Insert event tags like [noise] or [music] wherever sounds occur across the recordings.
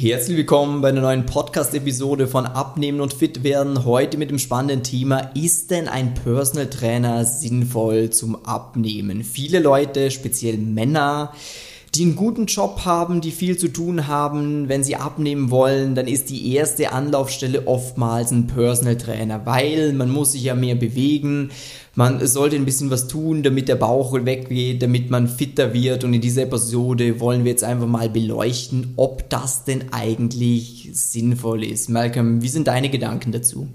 Herzlich willkommen bei einer neuen Podcast-Episode von Abnehmen und Fit werden. Heute mit dem spannenden Thema, ist denn ein Personal Trainer sinnvoll zum Abnehmen? Viele Leute, speziell Männer, die einen guten Job haben, die viel zu tun haben, wenn sie abnehmen wollen, dann ist die erste Anlaufstelle oftmals ein Personal Trainer, weil man muss sich ja mehr bewegen, man sollte ein bisschen was tun, damit der Bauch weggeht, damit man fitter wird und in dieser Episode wollen wir jetzt einfach mal beleuchten, ob das denn eigentlich sinnvoll ist. Malcolm, wie sind deine Gedanken dazu?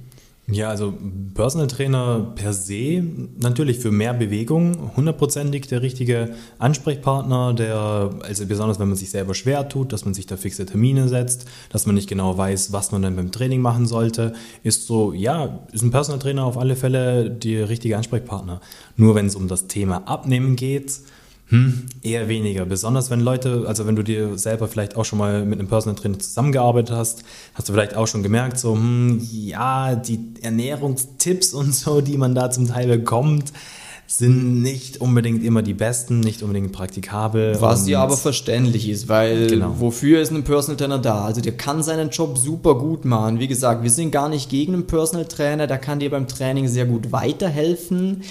Ja, also Personal Trainer per se natürlich für mehr Bewegung, hundertprozentig der richtige Ansprechpartner, der, also besonders wenn man sich selber schwer tut, dass man sich da fixe Termine setzt, dass man nicht genau weiß, was man dann beim Training machen sollte, ist so, ja, ist ein Personal Trainer auf alle Fälle der richtige Ansprechpartner. Nur wenn es um das Thema Abnehmen geht, hm, eher weniger. Besonders wenn Leute, also wenn du dir selber vielleicht auch schon mal mit einem Personal Trainer zusammengearbeitet hast, hast du vielleicht auch schon gemerkt, so, hm, ja, die Ernährungstipps und so, die man da zum Teil bekommt, sind nicht unbedingt immer die besten, nicht unbedingt praktikabel. Was ja aber verständlich ist, weil genau. wofür ist ein Personal Trainer da? Also der kann seinen Job super gut machen. Wie gesagt, wir sind gar nicht gegen einen Personal Trainer, der kann dir beim Training sehr gut weiterhelfen.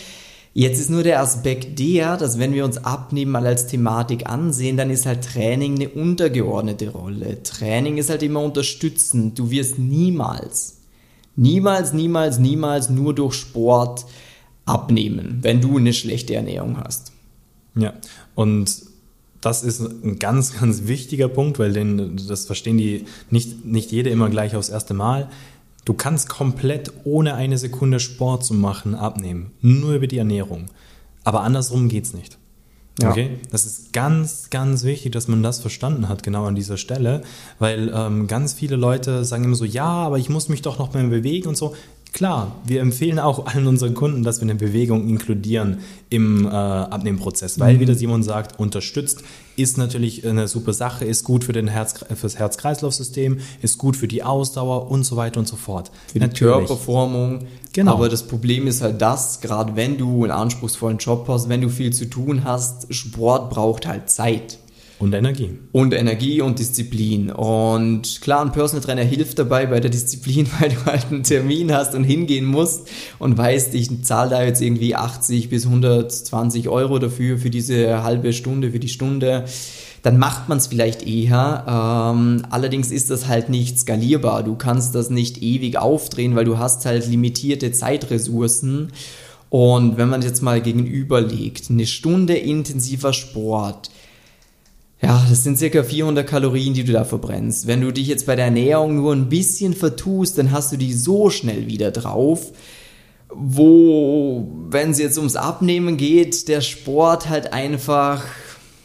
Jetzt ist nur der Aspekt der, dass wenn wir uns Abnehmen mal als Thematik ansehen, dann ist halt Training eine untergeordnete Rolle. Training ist halt immer unterstützend. Du wirst niemals, niemals, niemals, niemals nur durch Sport abnehmen, wenn du eine schlechte Ernährung hast. Ja, und das ist ein ganz, ganz wichtiger Punkt, weil den, das verstehen die nicht, nicht jede immer gleich aufs erste Mal. Du kannst komplett ohne eine Sekunde Sport zu machen abnehmen. Nur über die Ernährung. Aber andersrum geht's nicht. Ja. Okay? Das ist ganz, ganz wichtig, dass man das verstanden hat, genau an dieser Stelle, weil ähm, ganz viele Leute sagen immer so, ja, aber ich muss mich doch noch mehr bewegen und so. Klar, wir empfehlen auch allen unseren Kunden, dass wir eine Bewegung inkludieren im äh, Abnehmprozess, weil, mhm. wie der Simon sagt, unterstützt ist natürlich eine super Sache, ist gut für den Herz, fürs Herz-Kreislauf-System, ist gut für die Ausdauer und so weiter und so fort. Für die Körperformung. Genau. Aber das Problem ist halt das, gerade wenn du einen anspruchsvollen Job hast, wenn du viel zu tun hast, Sport braucht halt Zeit. Und Energie. Und Energie und Disziplin. Und klar, ein Personal Trainer hilft dabei bei der Disziplin, [laughs] weil du halt einen Termin hast und hingehen musst und weißt, ich zahle da jetzt irgendwie 80 bis 120 Euro dafür, für diese halbe Stunde, für die Stunde. Dann macht man es vielleicht eher. Ähm, allerdings ist das halt nicht skalierbar. Du kannst das nicht ewig aufdrehen, weil du hast halt limitierte Zeitressourcen. Und wenn man jetzt mal gegenüberlegt, eine Stunde intensiver Sport, ja, das sind circa 400 Kalorien, die du da verbrennst. Wenn du dich jetzt bei der Ernährung nur ein bisschen vertust, dann hast du die so schnell wieder drauf. Wo, wenn es jetzt ums Abnehmen geht, der Sport halt einfach,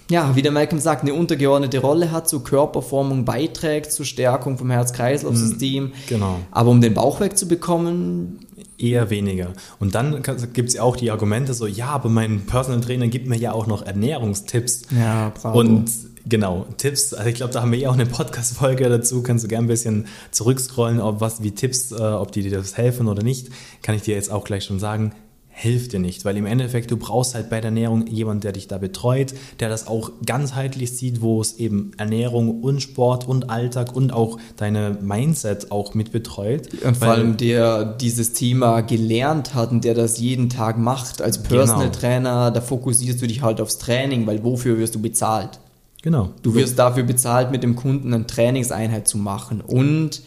ja, wie der Malcolm sagt, eine untergeordnete Rolle hat, zur Körperformung beiträgt, zur Stärkung vom Herz-Kreislauf-System. Mhm, genau. Aber um den Bauch wegzubekommen, Eher weniger. Und dann gibt es ja auch die Argumente so, ja, aber mein Personal Trainer gibt mir ja auch noch Ernährungstipps. Ja, bravo. Und genau, Tipps, also ich glaube, da haben wir ja auch eine Podcast-Folge dazu, kannst du gerne ein bisschen zurückscrollen, ob was wie Tipps, äh, ob die dir das helfen oder nicht, kann ich dir jetzt auch gleich schon sagen hilft dir nicht, weil im Endeffekt du brauchst halt bei der Ernährung jemanden, der dich da betreut, der das auch ganzheitlich sieht, wo es eben Ernährung und Sport und Alltag und auch deine Mindset auch mit betreut. Und vor allem der dieses Thema gelernt hat und der das jeden Tag macht als Personal genau. Trainer, da fokussierst du dich halt aufs Training, weil wofür wirst du bezahlt? Genau. Du wirst dafür bezahlt, mit dem Kunden eine Trainingseinheit zu machen und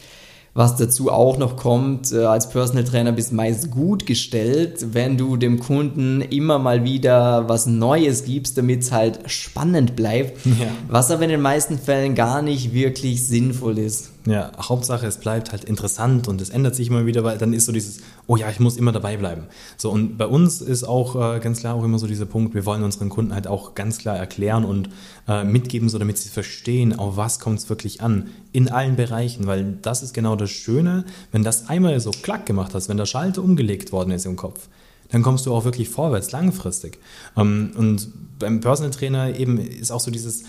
was dazu auch noch kommt, äh, als Personal Trainer bist meist gut gestellt, wenn du dem Kunden immer mal wieder was Neues gibst, damit es halt spannend bleibt. Ja. Was aber in den meisten Fällen gar nicht wirklich sinnvoll ist. Ja, Hauptsache, es bleibt halt interessant und es ändert sich immer wieder, weil dann ist so dieses, oh ja, ich muss immer dabei bleiben. So, und bei uns ist auch äh, ganz klar auch immer so dieser Punkt, wir wollen unseren Kunden halt auch ganz klar erklären und äh, mitgeben, so damit sie verstehen, auf was kommt es wirklich an, in allen Bereichen, weil das ist genau das Schöne, wenn das einmal so klack gemacht hast, wenn der Schalter umgelegt worden ist im Kopf, dann kommst du auch wirklich vorwärts, langfristig. Ähm, und beim Personal Trainer eben ist auch so dieses,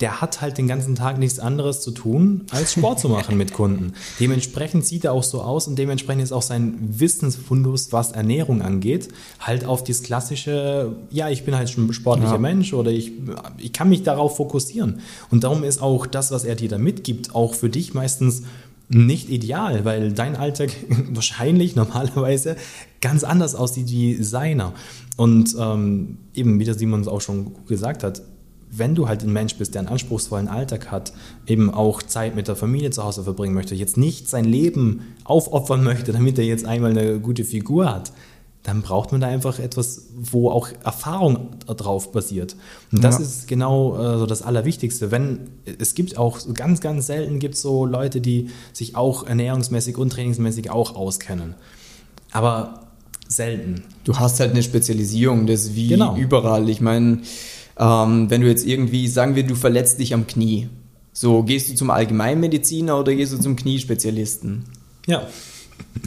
der hat halt den ganzen Tag nichts anderes zu tun, als Sport zu machen mit Kunden. Dementsprechend sieht er auch so aus und dementsprechend ist auch sein Wissensfundus, was Ernährung angeht, halt auf das klassische, ja, ich bin halt schon ein sportlicher ja. Mensch oder ich, ich kann mich darauf fokussieren. Und darum ist auch das, was er dir da mitgibt, auch für dich meistens nicht ideal, weil dein Alltag [laughs] wahrscheinlich normalerweise ganz anders aussieht wie seiner. Und ähm, eben, wie der Simon auch schon gesagt hat, wenn du halt ein Mensch bist, der einen anspruchsvollen Alltag hat, eben auch Zeit mit der Familie zu Hause verbringen möchte, jetzt nicht sein Leben aufopfern möchte, [laughs] damit er jetzt einmal eine gute Figur hat, dann braucht man da einfach etwas, wo auch Erfahrung drauf basiert. Und das ja. ist genau äh, so das Allerwichtigste. Wenn es gibt auch ganz, ganz selten gibt so Leute, die sich auch ernährungsmäßig und trainingsmäßig auch auskennen. Aber selten. Du hast halt eine Spezialisierung, das ist wie genau. überall. Ich meine, ähm, wenn du jetzt irgendwie, sagen wir, du verletzt dich am Knie. So, gehst du zum Allgemeinmediziner oder gehst du zum Kniespezialisten? Ja.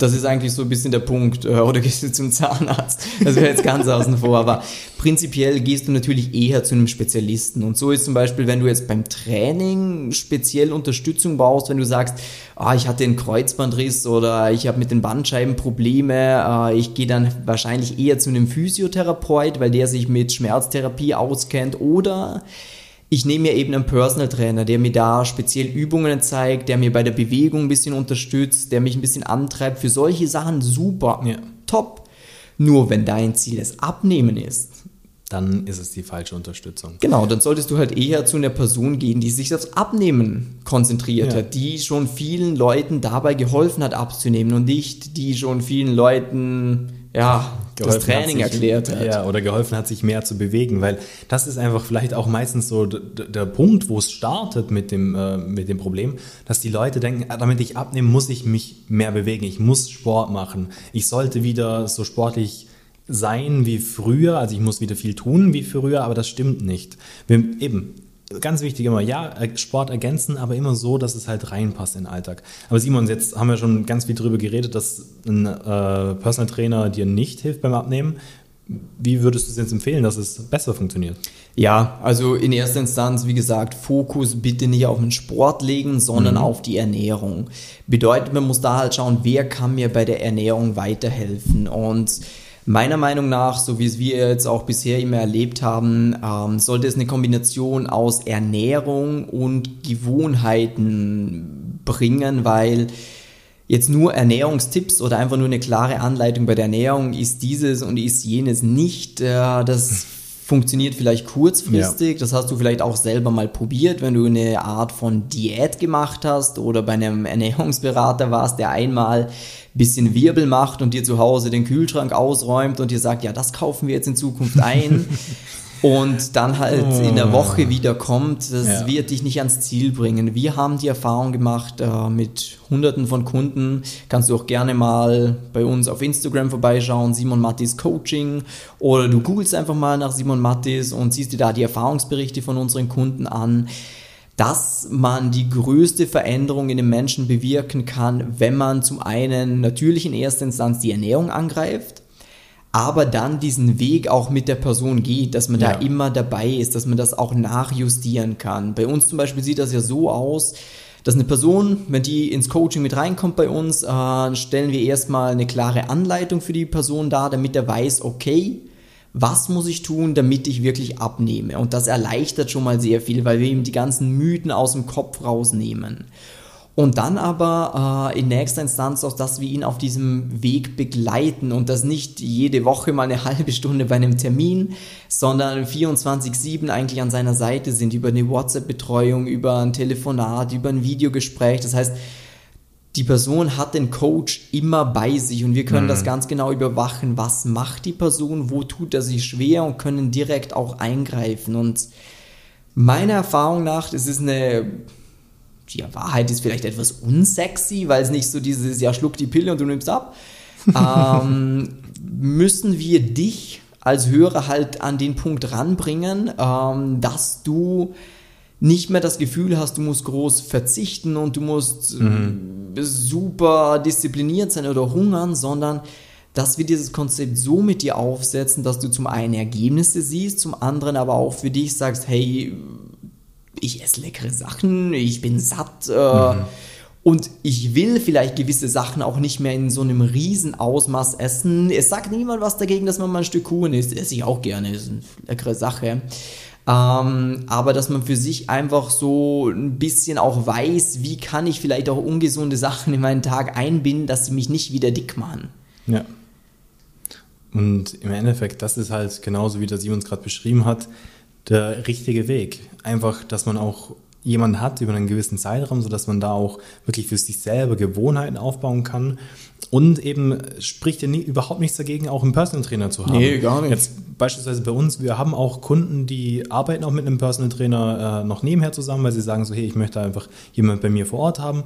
Das ist eigentlich so ein bisschen der Punkt. Äh, oder gehst du zum Zahnarzt? Das wäre jetzt ganz außen vor. Aber prinzipiell gehst du natürlich eher zu einem Spezialisten. Und so ist zum Beispiel, wenn du jetzt beim Training speziell Unterstützung brauchst, wenn du sagst, ah, ich hatte einen Kreuzbandriss oder ich habe mit den Bandscheiben Probleme, äh, ich gehe dann wahrscheinlich eher zu einem Physiotherapeut, weil der sich mit Schmerztherapie auskennt. Oder ich nehme mir eben einen Personal Trainer, der mir da speziell Übungen zeigt, der mir bei der Bewegung ein bisschen unterstützt, der mich ein bisschen antreibt. Für solche Sachen super, ja. top. Nur wenn dein Ziel das Abnehmen ist, dann ist es die falsche Unterstützung. Genau, dann solltest du halt eher zu einer Person gehen, die sich aufs Abnehmen konzentriert ja. hat, die schon vielen Leuten dabei geholfen hat abzunehmen und nicht die schon vielen Leuten ja, das Training sich, erklärt hat. Ja, oder geholfen hat, sich mehr zu bewegen, weil das ist einfach vielleicht auch meistens so der Punkt, wo es startet mit dem, äh, mit dem Problem, dass die Leute denken, ah, damit ich abnehme, muss ich mich mehr bewegen, ich muss Sport machen, ich sollte wieder so sportlich sein wie früher, also ich muss wieder viel tun wie früher, aber das stimmt nicht. Wir, eben, ganz wichtig immer, ja, Sport ergänzen, aber immer so, dass es halt reinpasst in den Alltag. Aber Simon, jetzt haben wir schon ganz viel darüber geredet, dass ein äh, Personal Trainer dir nicht hilft beim Abnehmen. Wie würdest du es jetzt empfehlen, dass es besser funktioniert? Ja, also in erster Instanz, wie gesagt, Fokus bitte nicht auf den Sport legen, sondern mhm. auf die Ernährung. Bedeutet, man muss da halt schauen, wer kann mir bei der Ernährung weiterhelfen. Und Meiner Meinung nach, so wie es wir jetzt auch bisher immer erlebt haben, ähm, sollte es eine Kombination aus Ernährung und Gewohnheiten bringen, weil jetzt nur Ernährungstipps oder einfach nur eine klare Anleitung bei der Ernährung ist dieses und ist jenes nicht. Äh, das funktioniert vielleicht kurzfristig. Ja. Das hast du vielleicht auch selber mal probiert, wenn du eine Art von Diät gemacht hast oder bei einem Ernährungsberater warst, der einmal bisschen Wirbel macht und dir zu Hause den Kühlschrank ausräumt und dir sagt, ja, das kaufen wir jetzt in Zukunft ein. [laughs] und dann halt oh. in der Woche wieder kommt, das ja. wird dich nicht ans Ziel bringen. Wir haben die Erfahrung gemacht äh, mit hunderten von Kunden. Kannst du auch gerne mal bei uns auf Instagram vorbeischauen, Simon Mattis Coaching oder du googelst einfach mal nach Simon Mattis und siehst dir da die Erfahrungsberichte von unseren Kunden an dass man die größte Veränderung in den Menschen bewirken kann, wenn man zum einen natürlich in erster Instanz die Ernährung angreift, aber dann diesen Weg auch mit der Person geht, dass man ja. da immer dabei ist, dass man das auch nachjustieren kann. Bei uns zum Beispiel sieht das ja so aus, dass eine Person, wenn die ins Coaching mit reinkommt bei uns, äh, stellen wir erstmal eine klare Anleitung für die Person dar, damit er weiß, okay, was muss ich tun, damit ich wirklich abnehme? Und das erleichtert schon mal sehr viel, weil wir ihm die ganzen Mythen aus dem Kopf rausnehmen. Und dann aber äh, in nächster Instanz auch, dass wir ihn auf diesem Weg begleiten und das nicht jede Woche mal eine [laughs] halbe Stunde bei einem Termin, sondern 24-7 eigentlich an seiner Seite sind, über eine WhatsApp-Betreuung, über ein Telefonat, über ein Videogespräch. Das heißt, die Person hat den Coach immer bei sich und wir können mhm. das ganz genau überwachen, was macht die Person, wo tut er sich schwer und können direkt auch eingreifen. Und meiner Erfahrung nach, das ist eine, die Wahrheit ist vielleicht etwas unsexy, weil es nicht so dieses, ja, schluck die Pille und du nimmst ab, [laughs] ähm, müssen wir dich als Hörer halt an den Punkt ranbringen, ähm, dass du nicht mehr das Gefühl hast, du musst groß verzichten und du musst mhm. super diszipliniert sein oder hungern, sondern dass wir dieses Konzept so mit dir aufsetzen, dass du zum einen Ergebnisse siehst, zum anderen aber auch für dich sagst, hey, ich esse leckere Sachen, ich bin satt. Äh, mhm. Und ich will vielleicht gewisse Sachen auch nicht mehr in so einem riesen Ausmaß essen. Es sagt niemand was dagegen, dass man mal ein Stück Kuchen isst. Esse ich auch gerne, ist eine leckere Sache. Ähm, aber dass man für sich einfach so ein bisschen auch weiß, wie kann ich vielleicht auch ungesunde Sachen in meinen Tag einbinden, dass sie mich nicht wieder dick machen. Ja. Und im Endeffekt, das ist halt genauso, wie der Simon es gerade beschrieben hat, der richtige Weg. Einfach, dass man auch jemanden hat über einen gewissen Zeitraum, sodass man da auch wirklich für sich selber Gewohnheiten aufbauen kann. Und eben spricht ja nie, überhaupt nichts dagegen, auch einen Personal Trainer zu haben. Nee, gar nicht. Jetzt beispielsweise bei uns, wir haben auch Kunden, die arbeiten auch mit einem Personal Trainer äh, noch nebenher zusammen, weil sie sagen so, hey, ich möchte einfach jemanden bei mir vor Ort haben.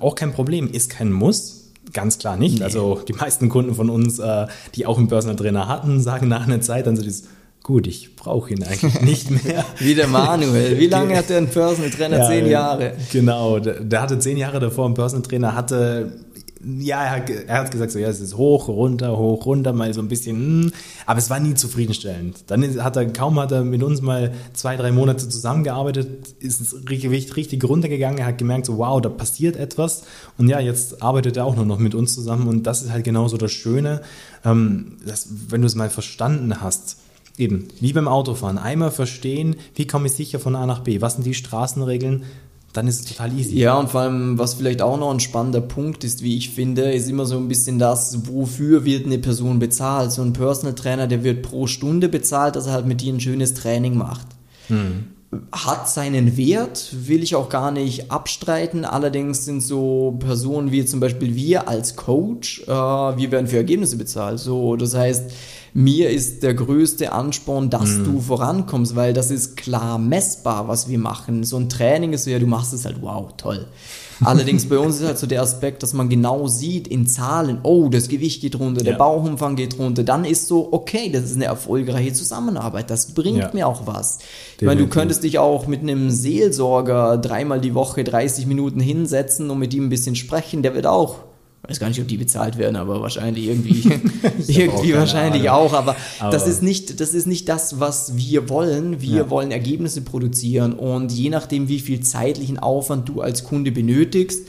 Auch kein Problem, ist kein Muss. Ganz klar nicht. Nee. Also die meisten Kunden von uns, äh, die auch einen Personal Trainer hatten, [laughs] sagen nach einer Zeit dann so dieses, gut, ich brauche ihn eigentlich [laughs] nicht mehr. Wie der Manuel. Wie lange hat der einen Personal Trainer? Ja, zehn Jahre. Genau, der, der, hatte zehn Jahre davor einen Personal Trainer, hatte, ja, er hat, er hat gesagt, so, ja, es ist hoch, runter, hoch, runter, mal so ein bisschen, hm, aber es war nie zufriedenstellend. Dann hat er, kaum hat er mit uns mal zwei, drei Monate zusammengearbeitet, ist es richtig, richtig runtergegangen, er hat gemerkt, so, wow, da passiert etwas und ja, jetzt arbeitet er auch nur noch mit uns zusammen und das ist halt genauso das Schöne, ähm, dass, wenn du es mal verstanden hast, Eben, wie beim Autofahren. Einmal verstehen, wie komme ich sicher von A nach B, was sind die Straßenregeln, dann ist es total easy. Ja, und vor allem, was vielleicht auch noch ein spannender Punkt ist, wie ich finde, ist immer so ein bisschen das, wofür wird eine Person bezahlt. So ein Personal Trainer, der wird pro Stunde bezahlt, dass er halt mit dir ein schönes Training macht. Hm. Hat seinen Wert, will ich auch gar nicht abstreiten. Allerdings sind so Personen wie zum Beispiel wir als Coach, äh, wir werden für Ergebnisse bezahlt. So, das heißt, mir ist der größte Ansporn, dass mhm. du vorankommst, weil das ist klar messbar, was wir machen. So ein Training ist so, ja, du machst es halt, wow, toll. Allerdings bei uns ist halt so der Aspekt, dass man genau sieht in Zahlen, oh, das Gewicht geht runter, der ja. Bauchumfang geht runter, dann ist so, okay, das ist eine erfolgreiche Zusammenarbeit, das bringt ja. mir auch was. Ich meine, du könntest dich auch mit einem Seelsorger dreimal die Woche 30 Minuten hinsetzen und mit ihm ein bisschen sprechen, der wird auch weiß gar nicht, ob die bezahlt werden, aber wahrscheinlich irgendwie, [laughs] irgendwie auch wahrscheinlich Ahnung. auch. Aber, aber, das ist nicht, das ist nicht das, was wir wollen. Wir ja. wollen Ergebnisse produzieren und je nachdem, wie viel zeitlichen Aufwand du als Kunde benötigst,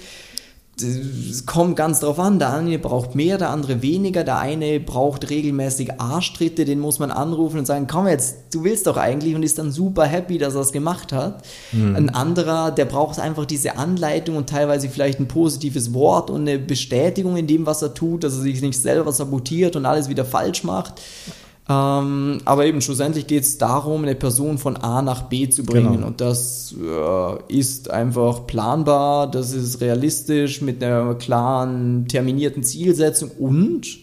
es kommt ganz drauf an. Der eine braucht mehr, der andere weniger. Der eine braucht regelmäßig Arschtritte, den muss man anrufen und sagen, komm jetzt, du willst doch eigentlich und ist dann super happy, dass er es gemacht hat. Mhm. Ein anderer, der braucht einfach diese Anleitung und teilweise vielleicht ein positives Wort und eine Bestätigung in dem, was er tut, dass er sich nicht selber sabotiert und alles wieder falsch macht. Ähm, aber eben schlussendlich geht es darum, eine Person von A nach B zu bringen. Genau. Und das äh, ist einfach planbar, das ist realistisch mit einer klaren, terminierten Zielsetzung und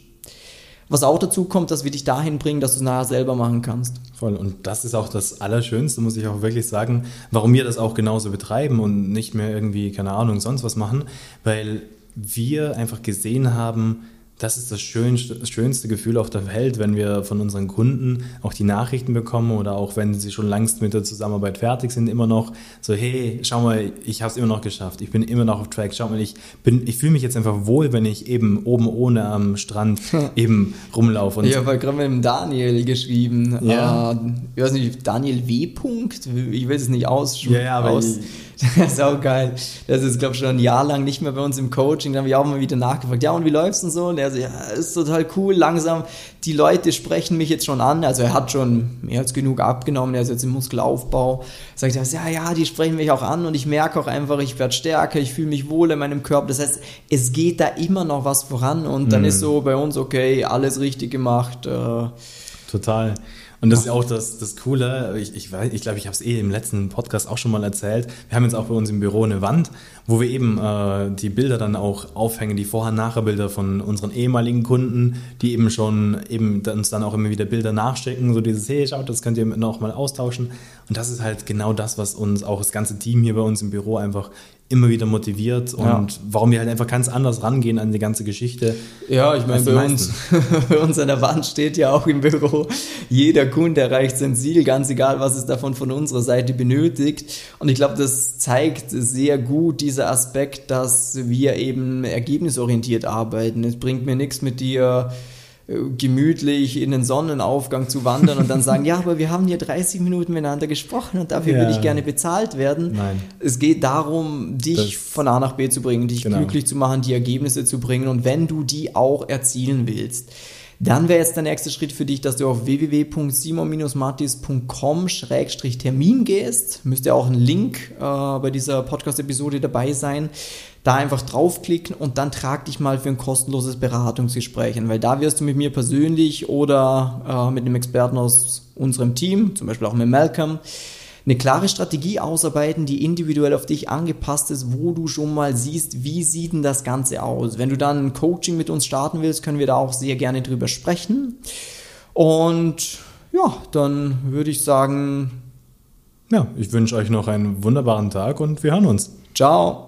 was auch dazu kommt, dass wir dich dahin bringen, dass du es nachher selber machen kannst. Voll. Und das ist auch das Allerschönste, muss ich auch wirklich sagen, warum wir das auch genauso betreiben und nicht mehr irgendwie, keine Ahnung, sonst was machen, weil wir einfach gesehen haben, das ist das schönste, das schönste Gefühl auf der Welt, wenn wir von unseren Kunden auch die Nachrichten bekommen oder auch wenn sie schon längst mit der Zusammenarbeit fertig sind, immer noch so, hey, schau mal, ich habe es immer noch geschafft, ich bin immer noch auf Track, schau mal, ich bin, ich fühle mich jetzt einfach wohl, wenn ich eben oben ohne am Strand eben rumlaufe. Und ich habe gerade mit dem Daniel geschrieben, ja. Äh, ich weiß nicht, Daniel W. Punkt, ich will es nicht aussprechen. Ja, ja, aber aus, [laughs] Das ist auch geil. Das ist, glaube ich, schon ein Jahr lang nicht mehr bei uns im Coaching. Da habe ich auch mal wieder nachgefragt, ja, und wie läuft's denn so? Und er so, ja, ist total cool, langsam. Die Leute sprechen mich jetzt schon an. Also er hat schon mehr als genug abgenommen. Er ist jetzt im Muskelaufbau. Sagt er, ja, ja, die sprechen mich auch an und ich merke auch einfach, ich werde stärker, ich fühle mich wohl in meinem Körper. Das heißt, es geht da immer noch was voran und dann mhm. ist so bei uns, okay, alles richtig gemacht. Äh, Total. Und das ist auch das, das Coole, ich, ich, weiß, ich glaube, ich habe es eh im letzten Podcast auch schon mal erzählt. Wir haben jetzt auch bei uns im Büro eine Wand, wo wir eben äh, die Bilder dann auch aufhängen, die Vorher-Nachher-Bilder von unseren ehemaligen Kunden, die eben schon eben uns dann auch immer wieder Bilder nachschicken, so dieses, hey, schaut, das könnt ihr noch mal austauschen. Und das ist halt genau das, was uns auch das ganze Team hier bei uns im Büro einfach immer wieder motiviert und ja. warum wir halt einfach ganz anders rangehen an die ganze Geschichte. Ja, ich meine, bei uns, [laughs] bei uns an der Wand steht ja auch im Büro, jeder Kunde erreicht sein Ziel, ganz egal, was es davon von unserer Seite benötigt. Und ich glaube, das zeigt sehr gut dieser Aspekt, dass wir eben ergebnisorientiert arbeiten. Es bringt mir nichts mit dir gemütlich in den Sonnenaufgang zu wandern und dann sagen, [laughs] ja, aber wir haben hier 30 Minuten miteinander gesprochen und dafür Ja. würde ich gerne bezahlt werden. Nein. Es geht darum, dich Das- von A nach B zu bringen, dich Genau. glücklich zu machen, die Ergebnisse zu bringen und wenn du die auch erzielen willst, dann wäre jetzt der nächste Schritt für dich, dass du auf www.simon-martis.com-termin gehst. Müsste auch ein Link äh, bei dieser Podcast-Episode dabei sein. Da einfach draufklicken und dann trag dich mal für ein kostenloses Beratungsgespräch ein, weil da wirst du mit mir persönlich oder äh, mit einem Experten aus unserem Team, zum Beispiel auch mit Malcolm, eine klare Strategie ausarbeiten, die individuell auf dich angepasst ist, wo du schon mal siehst, wie sieht denn das Ganze aus. Wenn du dann ein Coaching mit uns starten willst, können wir da auch sehr gerne drüber sprechen. Und ja, dann würde ich sagen, Ja, ich wünsche euch noch einen wunderbaren Tag und wir hören uns. ciao.